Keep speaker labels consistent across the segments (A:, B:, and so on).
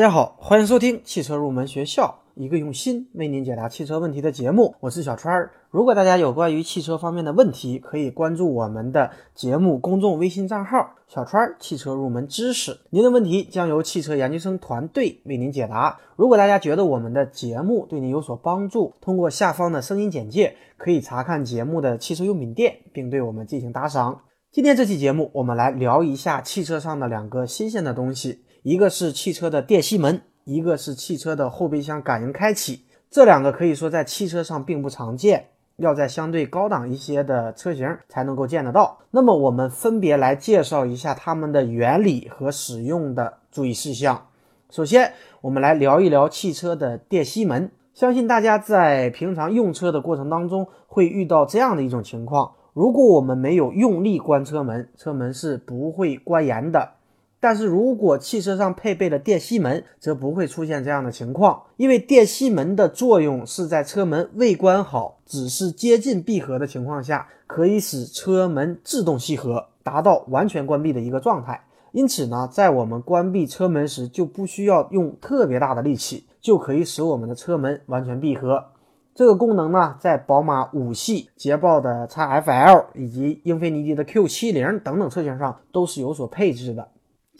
A: 大家好，欢迎收听汽车入门学校，一个用心为您解答汽车问题的节目。我是小川儿。如果大家有关于汽车方面的问题，可以关注我们的节目公众微信账号“小川儿汽车入门知识”。您的问题将由汽车研究生团队为您解答。如果大家觉得我们的节目对您有所帮助，通过下方的声音简介可以查看节目的汽车用品店，并对我们进行打赏。今天这期节目，我们来聊一下汽车上的两个新鲜的东西。一个是汽车的电吸门，一个是汽车的后备箱感应开启。这两个可以说在汽车上并不常见，要在相对高档一些的车型才能够见得到。那么我们分别来介绍一下它们的原理和使用的注意事项。首先，我们来聊一聊汽车的电吸门。相信大家在平常用车的过程当中会遇到这样的一种情况：如果我们没有用力关车门，车门是不会关严的。但是如果汽车上配备了电吸门，则不会出现这样的情况，因为电吸门的作用是在车门未关好，只是接近闭合的情况下，可以使车门自动吸合，达到完全关闭的一个状态。因此呢，在我们关闭车门时，就不需要用特别大的力气，就可以使我们的车门完全闭合。这个功能呢，在宝马五系、捷豹的 XFL 以及英菲尼迪的 Q70 等等车型上都是有所配置的。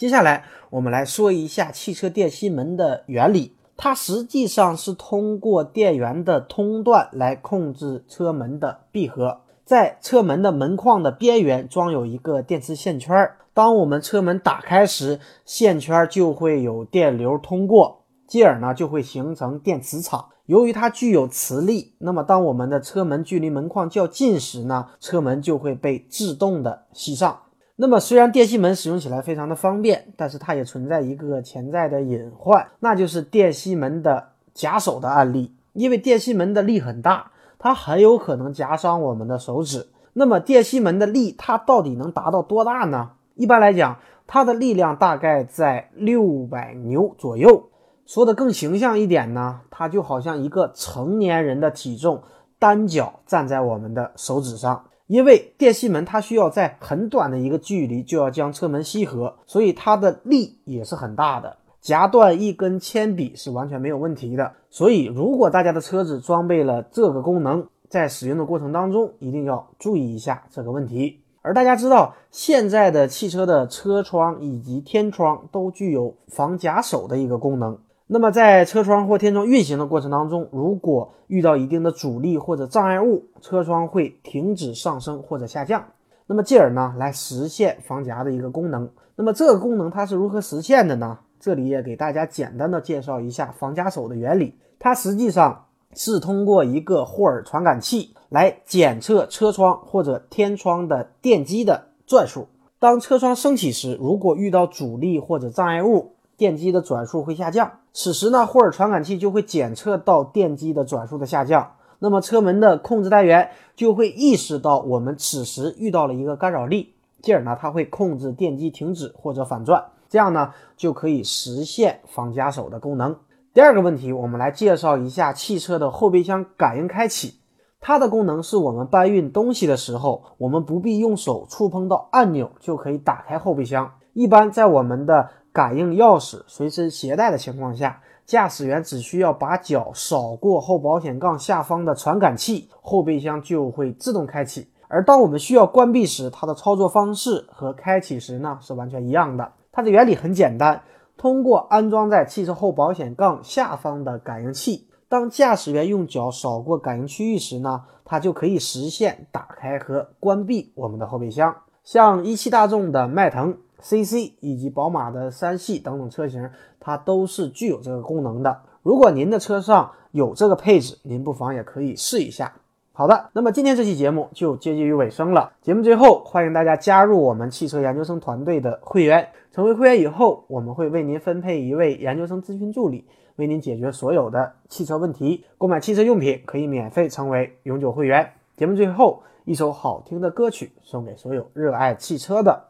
A: 接下来，我们来说一下汽车电吸门的原理。它实际上是通过电源的通断来控制车门的闭合。在车门的门框的边缘装有一个电磁线圈，当我们车门打开时，线圈就会有电流通过，继而呢就会形成电磁场。由于它具有磁力，那么当我们的车门距离门框较近时呢，车门就会被自动的吸上。那么，虽然电吸门使用起来非常的方便，但是它也存在一个潜在的隐患，那就是电吸门的夹手的案例。因为电吸门的力很大，它很有可能夹伤我们的手指。那么，电吸门的力它到底能达到多大呢？一般来讲，它的力量大概在六百牛左右。说的更形象一点呢，它就好像一个成年人的体重单脚站在我们的手指上。因为电吸门它需要在很短的一个距离就要将车门吸合，所以它的力也是很大的。夹断一根铅笔是完全没有问题的。所以，如果大家的车子装备了这个功能，在使用的过程当中一定要注意一下这个问题。而大家知道，现在的汽车的车窗以及天窗都具有防夹手的一个功能。那么在车窗或天窗运行的过程当中，如果遇到一定的阻力或者障碍物，车窗会停止上升或者下降，那么进而呢来实现防夹的一个功能。那么这个功能它是如何实现的呢？这里也给大家简单的介绍一下防夹手的原理。它实际上是通过一个霍尔传感器来检测车窗或者天窗的电机的转速。当车窗升起时，如果遇到阻力或者障碍物，电机的转速会下降。此时呢，霍尔传感器就会检测到电机的转速的下降，那么车门的控制单元就会意识到我们此时遇到了一个干扰力，进而呢，它会控制电机停止或者反转，这样呢就可以实现防夹手的功能。第二个问题，我们来介绍一下汽车的后备箱感应开启，它的功能是我们搬运东西的时候，我们不必用手触碰到按钮就可以打开后备箱。一般在我们的感应钥匙随身携带的情况下，驾驶员只需要把脚扫过后保险杠下方的传感器，后备箱就会自动开启。而当我们需要关闭时，它的操作方式和开启时呢是完全一样的。它的原理很简单，通过安装在汽车后保险杠下方的感应器，当驾驶员用脚扫过感应区域时呢，它就可以实现打开和关闭我们的后备箱。像一汽大众的迈腾。CC 以及宝马的三系等等车型，它都是具有这个功能的。如果您的车上有这个配置，您不妨也可以试一下。好的，那么今天这期节目就接近于尾声了。节目最后，欢迎大家加入我们汽车研究生团队的会员。成为会员以后，我们会为您分配一位研究生咨询助理，为您解决所有的汽车问题。购买汽车用品可以免费成为永久会员。节目最后，一首好听的歌曲送给所有热爱汽车的。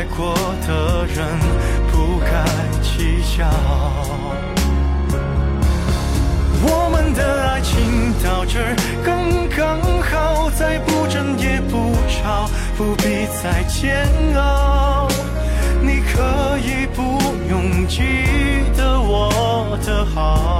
B: 爱过的人不该计较。我们的爱情到这刚刚好，再不争也不吵，不必再煎熬。你可以不用记得我的好。